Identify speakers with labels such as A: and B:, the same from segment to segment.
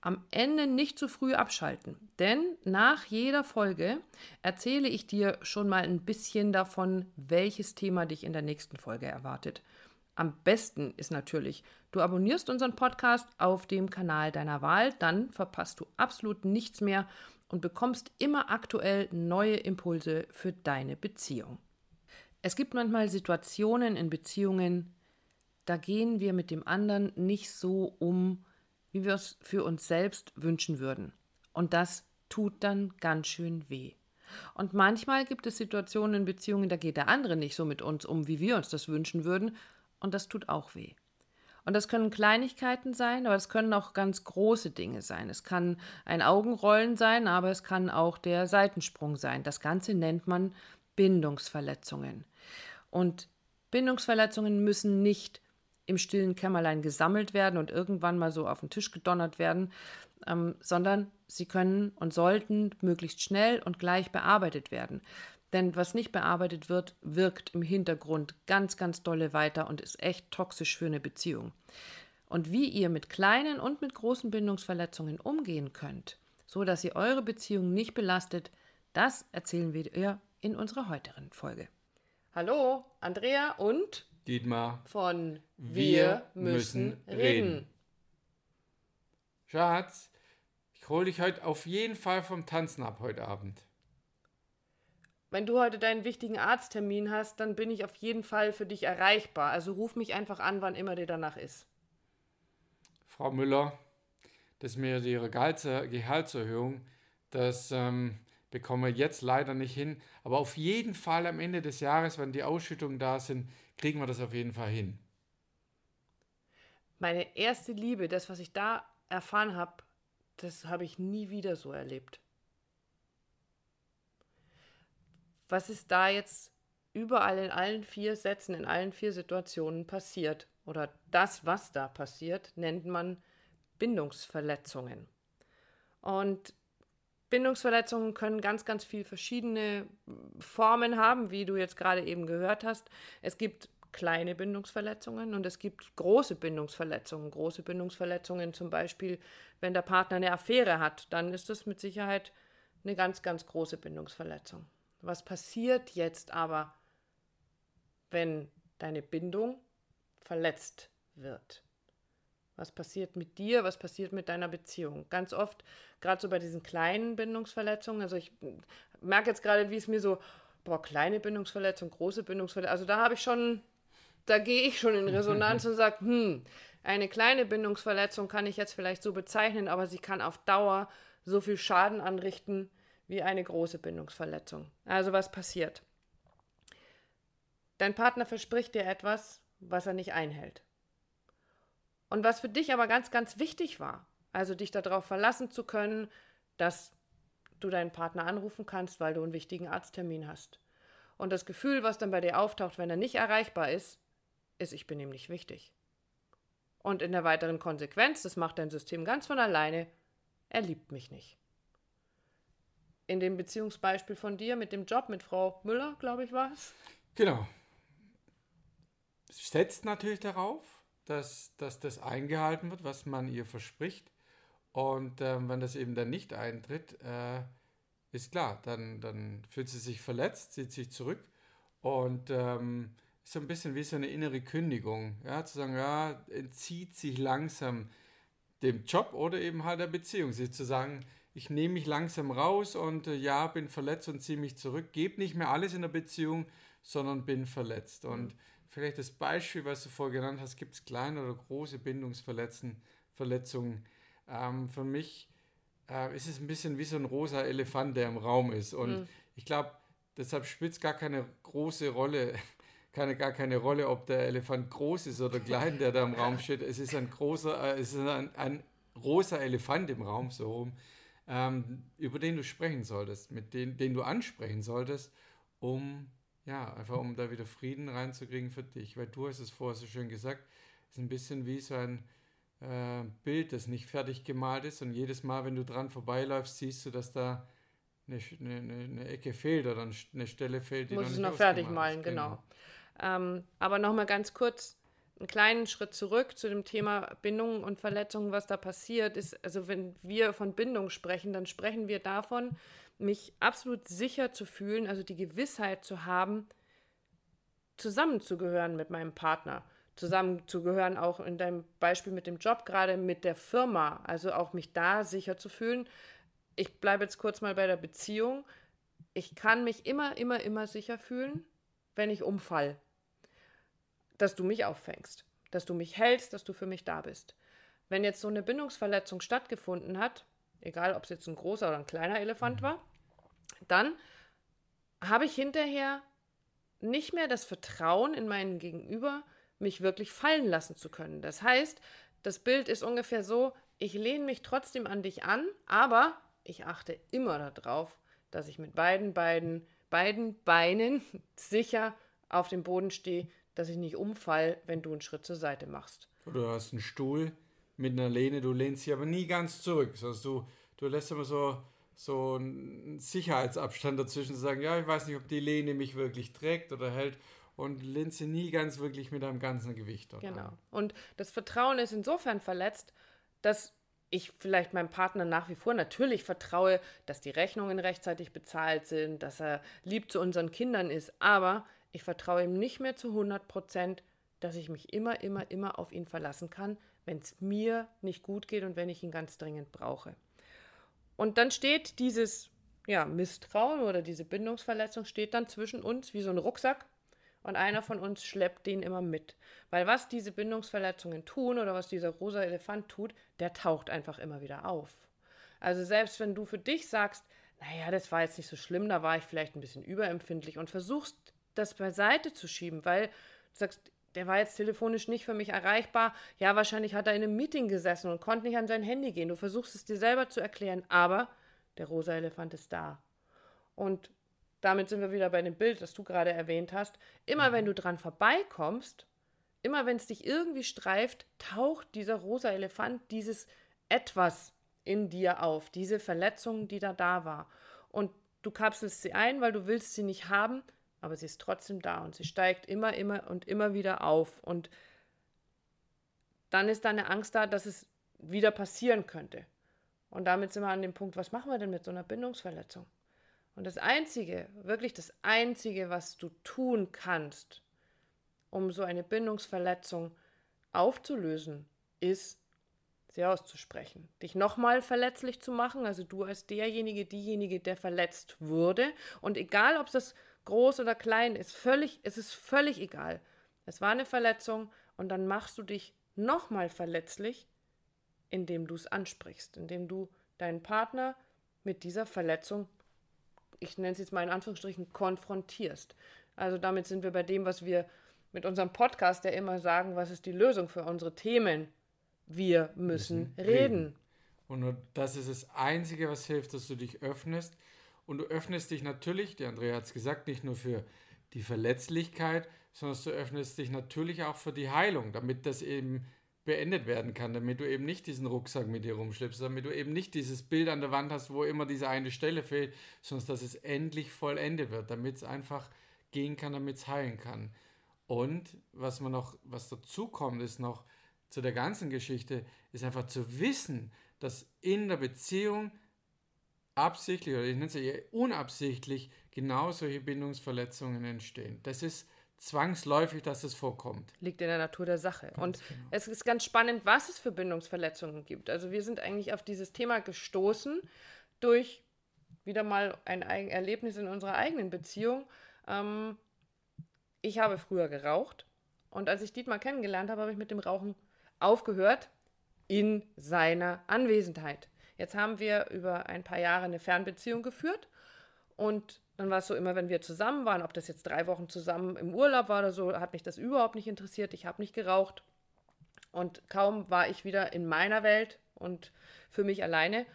A: Am Ende nicht zu früh abschalten, denn nach jeder Folge erzähle ich dir schon mal ein bisschen davon, welches Thema dich in der nächsten Folge erwartet. Am besten ist natürlich, du abonnierst unseren Podcast auf dem Kanal deiner Wahl, dann verpasst du absolut nichts mehr und bekommst immer aktuell neue Impulse für deine Beziehung. Es gibt manchmal Situationen in Beziehungen, da gehen wir mit dem anderen nicht so um, wie wir es für uns selbst wünschen würden. Und das tut dann ganz schön weh. Und manchmal gibt es Situationen in Beziehungen, da geht der andere nicht so mit uns um, wie wir uns das wünschen würden, und das tut auch weh. Und das können Kleinigkeiten sein, aber es können auch ganz große Dinge sein. Es kann ein Augenrollen sein, aber es kann auch der Seitensprung sein. Das Ganze nennt man Bindungsverletzungen. Und Bindungsverletzungen müssen nicht im stillen Kämmerlein gesammelt werden und irgendwann mal so auf den Tisch gedonnert werden, ähm, sondern sie können und sollten möglichst schnell und gleich bearbeitet werden. Denn was nicht bearbeitet wird, wirkt im Hintergrund ganz, ganz dolle weiter und ist echt toxisch für eine Beziehung. Und wie ihr mit kleinen und mit großen Bindungsverletzungen umgehen könnt, so dass ihr eure Beziehung nicht belastet, das erzählen wir in unserer heutigen Folge. Hallo, Andrea und
B: Dietmar
A: von Wir, wir müssen reden. reden.
B: Schatz, ich hole dich heute auf jeden Fall vom Tanzen ab heute Abend
A: wenn du heute deinen wichtigen Arzttermin hast, dann bin ich auf jeden Fall für dich erreichbar. Also ruf mich einfach an, wann immer dir danach ist.
B: Frau Müller, das mir Ihre Gehaltserhöhung, das ähm, bekommen wir jetzt leider nicht hin. Aber auf jeden Fall am Ende des Jahres, wenn die Ausschüttungen da sind, kriegen wir das auf jeden Fall hin.
A: Meine erste Liebe, das, was ich da erfahren habe, das habe ich nie wieder so erlebt. was ist da jetzt überall in allen vier Sätzen, in allen vier Situationen passiert. Oder das, was da passiert, nennt man Bindungsverletzungen. Und Bindungsverletzungen können ganz, ganz viele verschiedene Formen haben, wie du jetzt gerade eben gehört hast. Es gibt kleine Bindungsverletzungen und es gibt große Bindungsverletzungen. Große Bindungsverletzungen zum Beispiel, wenn der Partner eine Affäre hat, dann ist das mit Sicherheit eine ganz, ganz große Bindungsverletzung. Was passiert jetzt aber, wenn deine Bindung verletzt wird? Was passiert mit dir? Was passiert mit deiner Beziehung? Ganz oft, gerade so bei diesen kleinen Bindungsverletzungen, also ich merke jetzt gerade, wie es mir so, boah, kleine Bindungsverletzung, große Bindungsverletzung, also da habe ich schon, da gehe ich schon in Resonanz und sage, hm, eine kleine Bindungsverletzung kann ich jetzt vielleicht so bezeichnen, aber sie kann auf Dauer so viel Schaden anrichten, wie eine große Bindungsverletzung. Also was passiert? Dein Partner verspricht dir etwas, was er nicht einhält. Und was für dich aber ganz, ganz wichtig war, also dich darauf verlassen zu können, dass du deinen Partner anrufen kannst, weil du einen wichtigen Arzttermin hast. Und das Gefühl, was dann bei dir auftaucht, wenn er nicht erreichbar ist, ist, ich bin ihm nicht wichtig. Und in der weiteren Konsequenz, das macht dein System ganz von alleine, er liebt mich nicht in dem Beziehungsbeispiel von dir mit dem Job mit Frau Müller, glaube ich, war es.
B: Genau. Setzt natürlich darauf, dass, dass das eingehalten wird, was man ihr verspricht. Und ähm, wenn das eben dann nicht eintritt, äh, ist klar, dann, dann fühlt sie sich verletzt, zieht sich zurück und ähm, ist so ein bisschen wie so eine innere Kündigung. Ja, zu sagen, ja, entzieht sich langsam dem Job oder eben halt der Beziehung. Sie zu sagen, ich nehme mich langsam raus und äh, ja, bin verletzt und ziehe mich zurück, gebe nicht mehr alles in der Beziehung, sondern bin verletzt. Und mhm. Vielleicht das Beispiel, was du vorher genannt hast, gibt es kleine oder große Bindungsverletzungen. Ähm, für mich äh, ist es ein bisschen wie so ein rosa Elefant, der im Raum ist. Und mhm. ich glaube, deshalb spielt es gar keine große Rolle, keine, gar keine Rolle, ob der Elefant groß ist oder klein, der da im Raum steht. Es ist ein großer, äh, es ist ein, ein rosa Elefant im Raum, so rum, ähm, über den du sprechen solltest, mit den, den du ansprechen solltest, um ja, einfach um da wieder Frieden reinzukriegen für dich. Weil du hast es vorher so schön gesagt, es ist ein bisschen wie so ein äh, Bild, das nicht fertig gemalt ist und jedes Mal, wenn du dran vorbeiläufst, siehst du, dass da eine, eine, eine Ecke fehlt oder eine Stelle fehlt,
A: die Muss noch es noch fertig malen, genau. genau. Ähm, aber nochmal ganz kurz, einen kleinen Schritt zurück zu dem Thema Bindungen und Verletzungen, was da passiert ist. Also wenn wir von Bindung sprechen, dann sprechen wir davon, mich absolut sicher zu fühlen, also die Gewissheit zu haben, zusammenzugehören mit meinem Partner zusammenzugehören, auch in deinem Beispiel mit dem Job, gerade mit der Firma, also auch mich da sicher zu fühlen. Ich bleibe jetzt kurz mal bei der Beziehung. Ich kann mich immer, immer, immer sicher fühlen, wenn ich umfall. Dass du mich auffängst, dass du mich hältst, dass du für mich da bist. Wenn jetzt so eine Bindungsverletzung stattgefunden hat, egal ob es jetzt ein großer oder ein kleiner Elefant war, dann habe ich hinterher nicht mehr das Vertrauen in meinen Gegenüber, mich wirklich fallen lassen zu können. Das heißt, das Bild ist ungefähr so, ich lehne mich trotzdem an dich an, aber ich achte immer darauf, dass ich mit beiden, beiden, beiden Beinen sicher auf dem Boden stehe, dass ich nicht umfall, wenn du einen Schritt zur Seite machst.
B: Oder du hast einen Stuhl mit einer Lehne, du lehnst sie aber nie ganz zurück. Also du, du lässt immer so, so einen Sicherheitsabstand dazwischen zu sagen, ja, ich weiß nicht, ob die Lehne mich wirklich trägt oder hält und Linse nie ganz wirklich mit einem ganzen Gewicht dort
A: Genau. Und das Vertrauen ist insofern verletzt, dass ich vielleicht meinem Partner nach wie vor natürlich vertraue, dass die Rechnungen rechtzeitig bezahlt sind, dass er lieb zu unseren Kindern ist, aber ich vertraue ihm nicht mehr zu 100 Prozent, dass ich mich immer, immer, immer auf ihn verlassen kann, wenn es mir nicht gut geht und wenn ich ihn ganz dringend brauche. Und dann steht dieses ja, Misstrauen oder diese Bindungsverletzung steht dann zwischen uns wie so ein Rucksack und einer von uns schleppt den immer mit. Weil was diese Bindungsverletzungen tun oder was dieser rosa Elefant tut, der taucht einfach immer wieder auf. Also selbst wenn du für dich sagst, naja, das war jetzt nicht so schlimm, da war ich vielleicht ein bisschen überempfindlich und versuchst das beiseite zu schieben, weil du sagst, der war jetzt telefonisch nicht für mich erreichbar. Ja, wahrscheinlich hat er in einem Meeting gesessen und konnte nicht an sein Handy gehen. Du versuchst es dir selber zu erklären, aber der rosa Elefant ist da. Und damit sind wir wieder bei dem Bild, das du gerade erwähnt hast. Immer wenn du dran vorbeikommst, immer wenn es dich irgendwie streift, taucht dieser rosa Elefant, dieses etwas in dir auf, diese Verletzung, die da da war. Und du kapselst sie ein, weil du willst sie nicht haben, aber sie ist trotzdem da und sie steigt immer, immer und immer wieder auf. Und dann ist da eine Angst da, dass es wieder passieren könnte. Und damit sind wir an dem Punkt, was machen wir denn mit so einer Bindungsverletzung? Und das Einzige, wirklich das Einzige, was du tun kannst, um so eine Bindungsverletzung aufzulösen, ist, sie auszusprechen. Dich nochmal verletzlich zu machen, also du als derjenige, diejenige, der verletzt wurde. Und egal, ob das groß oder klein ist, völlig, es ist völlig egal. Es war eine Verletzung und dann machst du dich nochmal verletzlich, indem du es ansprichst, indem du deinen Partner mit dieser Verletzung ich nenne es jetzt mal in Anführungsstrichen, konfrontierst. Also damit sind wir bei dem, was wir mit unserem Podcast ja immer sagen, was ist die Lösung für unsere Themen? Wir müssen, müssen reden. reden.
B: Und das ist das Einzige, was hilft, dass du dich öffnest. Und du öffnest dich natürlich, der Andrea hat es gesagt, nicht nur für die Verletzlichkeit, sondern du öffnest dich natürlich auch für die Heilung, damit das eben beendet werden kann, damit du eben nicht diesen Rucksack mit dir rumschleppst, damit du eben nicht dieses Bild an der Wand hast, wo immer diese eine Stelle fehlt, sondern dass es endlich vollendet wird, damit es einfach gehen kann, damit es heilen kann. Und was man noch, was dazu kommt, ist noch zu der ganzen Geschichte, ist einfach zu wissen, dass in der Beziehung absichtlich oder ich nenne es eher unabsichtlich genau solche Bindungsverletzungen entstehen. Das ist zwangsläufig, dass es vorkommt.
A: Liegt in der Natur der Sache. Ganz und genau. es ist ganz spannend, was es für Bindungsverletzungen gibt. Also wir sind eigentlich auf dieses Thema gestoßen durch wieder mal ein Erlebnis in unserer eigenen Beziehung. Ähm, ich habe früher geraucht und als ich Dietmar kennengelernt habe, habe ich mit dem Rauchen aufgehört in seiner Anwesenheit. Jetzt haben wir über ein paar Jahre eine Fernbeziehung geführt und dann war es so immer, wenn wir zusammen waren, ob das jetzt drei Wochen zusammen im Urlaub war oder so, hat mich das überhaupt nicht interessiert. Ich habe nicht geraucht. Und kaum war ich wieder in meiner Welt und für mich alleine,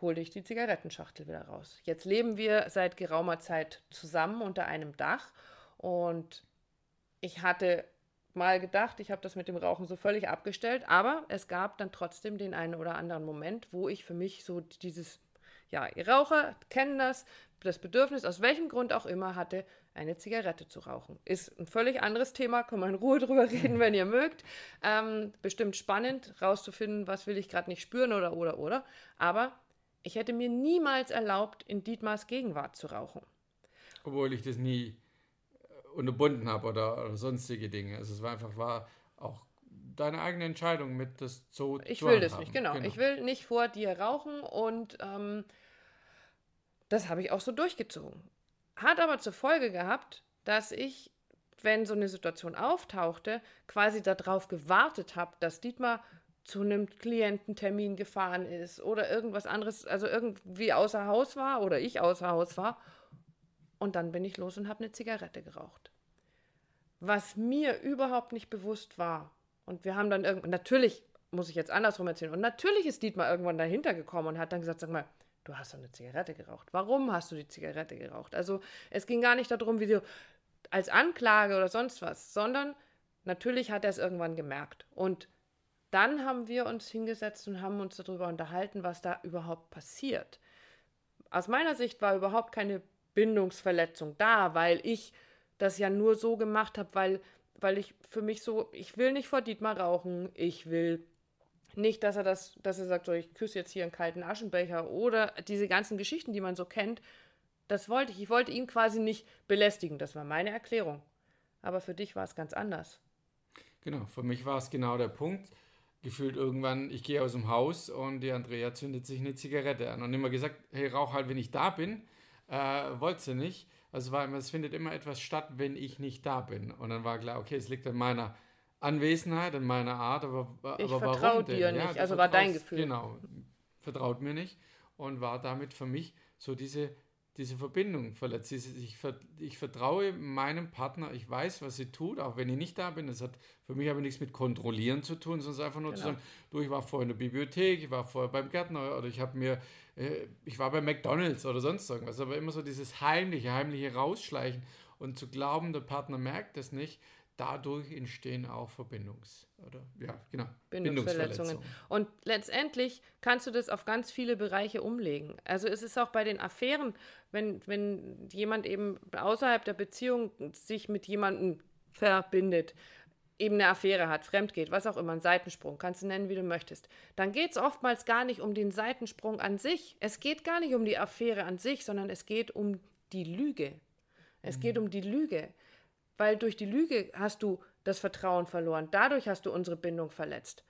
A: holte ich die Zigarettenschachtel wieder raus. Jetzt leben wir seit geraumer Zeit zusammen unter einem Dach und ich hatte mal gedacht, ich habe das mit dem Rauchen so völlig abgestellt, aber es gab dann trotzdem den einen oder anderen Moment, wo ich für mich so dieses, ja, Raucher kennen das, das Bedürfnis, aus welchem Grund auch immer, hatte, eine Zigarette zu rauchen. Ist ein völlig anderes Thema, kann man in Ruhe drüber reden, wenn ihr mögt. Ähm, bestimmt spannend, rauszufinden, was will ich gerade nicht spüren oder, oder, oder. Aber ich hätte mir niemals erlaubt, in Dietmars Gegenwart zu rauchen.
B: Obwohl ich das nie unterbunden habe oder, oder sonstige Dinge. Also es war einfach war auch deine eigene Entscheidung mit das so
A: ich will das nicht genau. genau. ich will nicht vor dir rauchen und ähm, das habe ich auch so durchgezogen. Hat aber zur Folge gehabt, dass ich, wenn so eine Situation auftauchte, quasi darauf gewartet habe, dass Dietmar zu einem Kliententermin gefahren ist oder irgendwas anderes, also irgendwie außer Haus war oder ich außer Haus war. Und dann bin ich los und habe eine Zigarette geraucht. Was mir überhaupt nicht bewusst war. Und wir haben dann irgendwann, natürlich muss ich jetzt andersrum erzählen. Und natürlich ist Dietmar irgendwann dahinter gekommen und hat dann gesagt, sag mal, du hast doch eine Zigarette geraucht. Warum hast du die Zigarette geraucht? Also es ging gar nicht darum, wie du als Anklage oder sonst was, sondern natürlich hat er es irgendwann gemerkt. Und dann haben wir uns hingesetzt und haben uns darüber unterhalten, was da überhaupt passiert. Aus meiner Sicht war überhaupt keine Bindungsverletzung da, weil ich das ja nur so gemacht habe, weil, weil ich für mich so, ich will nicht vor Dietmar rauchen, ich will nicht, dass er das, dass er sagt, so, ich küsse jetzt hier einen kalten Aschenbecher oder diese ganzen Geschichten, die man so kennt. Das wollte ich. Ich wollte ihn quasi nicht belästigen. Das war meine Erklärung. Aber für dich war es ganz anders.
B: Genau, für mich war es genau der Punkt. Gefühlt irgendwann, ich gehe aus dem Haus und die Andrea zündet sich eine Zigarette an und immer gesagt, hey, rauch halt, wenn ich da bin. Äh, wollte sie nicht. Also war immer, es findet immer etwas statt, wenn ich nicht da bin. Und dann war klar, okay, es liegt an meiner Anwesenheit, in meiner Art, aber,
A: ich aber warum dir denn? nicht, ja, also war dein Gefühl.
B: Genau, vertraut mir nicht und war damit für mich so diese, diese Verbindung verletzt. Ich, ich vertraue meinem Partner, ich weiß, was sie tut, auch wenn ich nicht da bin. Das hat für mich aber nichts mit Kontrollieren zu tun, sondern einfach nur genau. zu sagen, du, ich war vorher in der Bibliothek, ich war vorher beim Gärtner oder ich habe mir, äh, ich war bei McDonalds oder sonst irgendwas, aber immer so dieses heimliche, heimliche Rausschleichen und zu glauben, der Partner merkt das nicht, dadurch entstehen auch Verbindungs- oder ja, genau,
A: Bindungsverletzungen. Und letztendlich kannst du das auf ganz viele Bereiche umlegen. Also es ist auch bei den Affären, wenn, wenn jemand eben außerhalb der Beziehung sich mit jemandem verbindet, eben eine Affäre hat, fremd geht, was auch immer, einen Seitensprung, kannst du nennen, wie du möchtest, dann geht es oftmals gar nicht um den Seitensprung an sich. Es geht gar nicht um die Affäre an sich, sondern es geht um die Lüge. Es mhm. geht um die Lüge weil durch die Lüge hast du das Vertrauen verloren. Dadurch hast du unsere Bindung verletzt.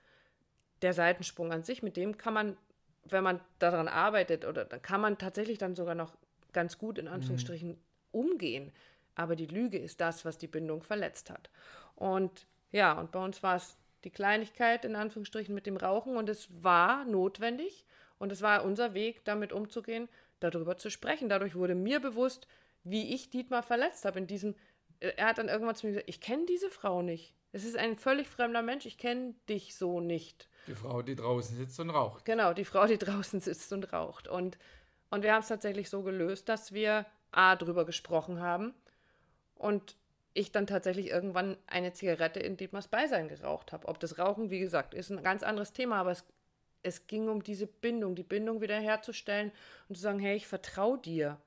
A: Der Seitensprung an sich, mit dem kann man, wenn man daran arbeitet, oder da kann man tatsächlich dann sogar noch ganz gut in Anführungsstrichen mhm. umgehen. Aber die Lüge ist das, was die Bindung verletzt hat. Und ja, und bei uns war es die Kleinigkeit in Anführungsstrichen mit dem Rauchen und es war notwendig und es war unser Weg, damit umzugehen, darüber zu sprechen. Dadurch wurde mir bewusst, wie ich Dietmar verletzt habe in diesem er hat dann irgendwann zu mir gesagt, ich kenne diese Frau nicht. Es ist ein völlig fremder Mensch, ich kenne dich so nicht.
B: Die Frau, die draußen sitzt und raucht.
A: Genau, die Frau, die draußen sitzt und raucht. Und, und wir haben es tatsächlich so gelöst, dass wir A, drüber gesprochen haben und ich dann tatsächlich irgendwann eine Zigarette in Dietmars Beisein geraucht habe. Ob das Rauchen, wie gesagt, ist ein ganz anderes Thema, aber es, es ging um diese Bindung, die Bindung wiederherzustellen und zu sagen, hey, ich vertraue dir.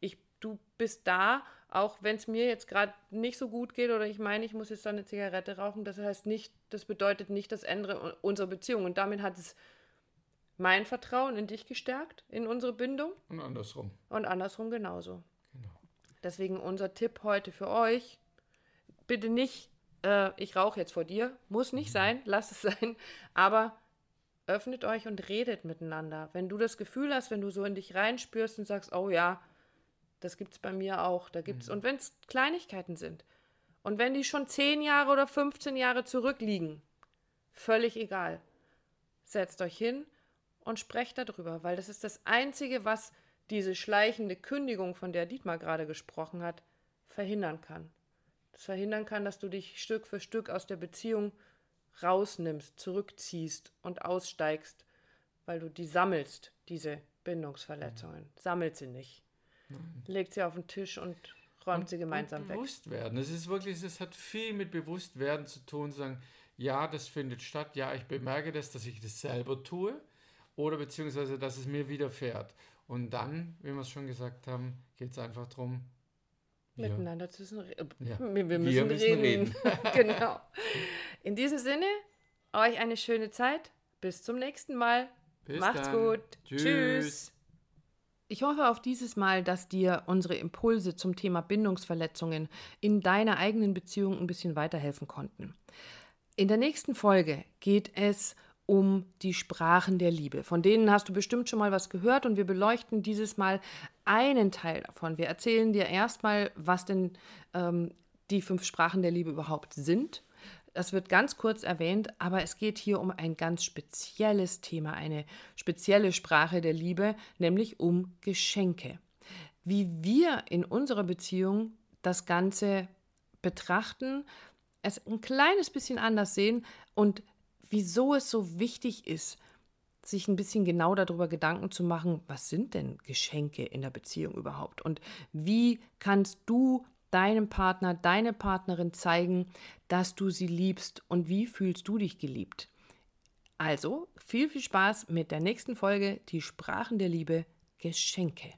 A: Ich, du bist da Auch wenn es mir jetzt gerade nicht so gut geht oder ich meine, ich muss jetzt dann eine Zigarette rauchen, das heißt nicht, das bedeutet nicht das Ende unserer Beziehung. Und damit hat es mein Vertrauen in dich gestärkt, in unsere Bindung.
B: Und andersrum.
A: Und andersrum genauso. Genau. Deswegen unser Tipp heute für euch, bitte nicht, äh, ich rauche jetzt vor dir, muss nicht mhm. sein, lass es sein, aber öffnet euch und redet miteinander. Wenn du das Gefühl hast, wenn du so in dich reinspürst und sagst, oh ja, das gibt es bei mir auch, da gibt's, mhm. und wenn es Kleinigkeiten sind, und wenn die schon 10 Jahre oder 15 Jahre zurückliegen, völlig egal. Setzt euch hin und sprecht darüber, weil das ist das Einzige, was diese schleichende Kündigung, von der Dietmar gerade gesprochen hat, verhindern kann. Das verhindern kann, dass du dich Stück für Stück aus der Beziehung rausnimmst, zurückziehst und aussteigst, weil du die sammelst, diese Bindungsverletzungen. Sammelt sie nicht. Nein. Legt sie auf den Tisch und räumt und, sie gemeinsam
B: und
A: weg.
B: Bewusst werden. Es ist wirklich, es hat viel mit Bewusstwerden zu tun, sagen, ja, das findet statt, ja, ich bemerke das, dass ich das selber tue oder beziehungsweise, dass es mir widerfährt. Und dann, wie wir es schon gesagt haben, geht es einfach darum,
A: miteinander zu reden. Ja. Wir, wir, müssen, wir müssen reden. reden. genau. In diesem Sinne, euch eine schöne Zeit. Bis zum nächsten Mal. Bis Macht's dann. gut. Tschüss. Tschüss. Ich hoffe auf dieses Mal, dass dir unsere Impulse zum Thema Bindungsverletzungen in deiner eigenen Beziehung ein bisschen weiterhelfen konnten. In der nächsten Folge geht es um die Sprachen der Liebe. Von denen hast du bestimmt schon mal was gehört und wir beleuchten dieses Mal einen Teil davon. Wir erzählen dir erstmal, was denn ähm, die fünf Sprachen der Liebe überhaupt sind das wird ganz kurz erwähnt, aber es geht hier um ein ganz spezielles Thema, eine spezielle Sprache der Liebe, nämlich um Geschenke. Wie wir in unserer Beziehung das Ganze betrachten, es ein kleines bisschen anders sehen und wieso es so wichtig ist, sich ein bisschen genau darüber Gedanken zu machen, was sind denn Geschenke in der Beziehung überhaupt und wie kannst du deinem Partner, deine Partnerin zeigen, dass du sie liebst und wie fühlst du dich geliebt. Also viel, viel Spaß mit der nächsten Folge, die Sprachen der Liebe, Geschenke.